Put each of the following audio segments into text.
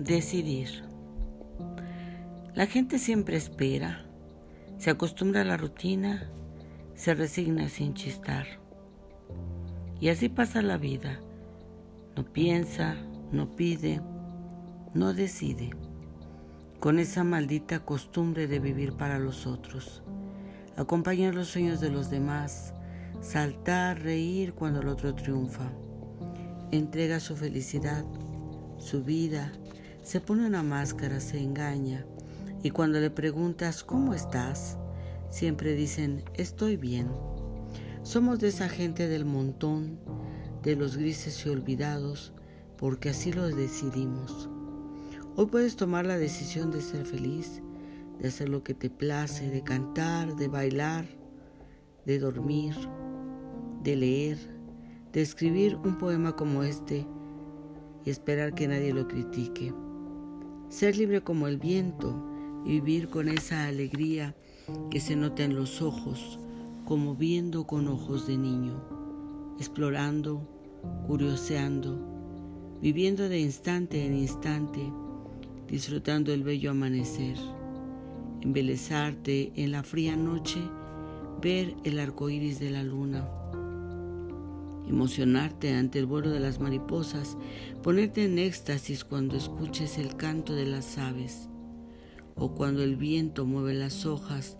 Decidir. La gente siempre espera, se acostumbra a la rutina, se resigna sin chistar. Y así pasa la vida. No piensa, no pide, no decide. Con esa maldita costumbre de vivir para los otros. Acompañar los sueños de los demás, saltar, reír cuando el otro triunfa. Entrega su felicidad, su vida, se pone una máscara, se engaña y cuando le preguntas ¿cómo estás? siempre dicen estoy bien. Somos de esa gente del montón, de los grises y olvidados, porque así lo decidimos. Hoy puedes tomar la decisión de ser feliz, de hacer lo que te place, de cantar, de bailar, de dormir, de leer, de escribir un poema como este y esperar que nadie lo critique. Ser libre como el viento y vivir con esa alegría que se nota en los ojos, como viendo con ojos de niño, explorando, curioseando, viviendo de instante en instante, disfrutando el bello amanecer, embelezarte en la fría noche, ver el arco iris de la luna emocionarte ante el vuelo de las mariposas, ponerte en éxtasis cuando escuches el canto de las aves o cuando el viento mueve las hojas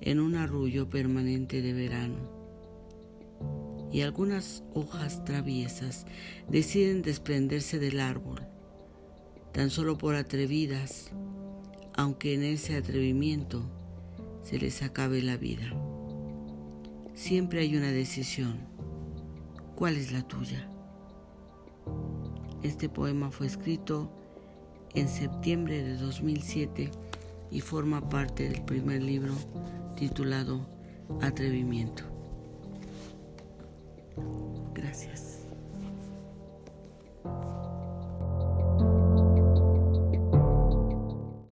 en un arrullo permanente de verano. Y algunas hojas traviesas deciden desprenderse del árbol, tan solo por atrevidas, aunque en ese atrevimiento se les acabe la vida. Siempre hay una decisión ¿Cuál es la tuya? Este poema fue escrito en septiembre de 2007 y forma parte del primer libro titulado Atrevimiento.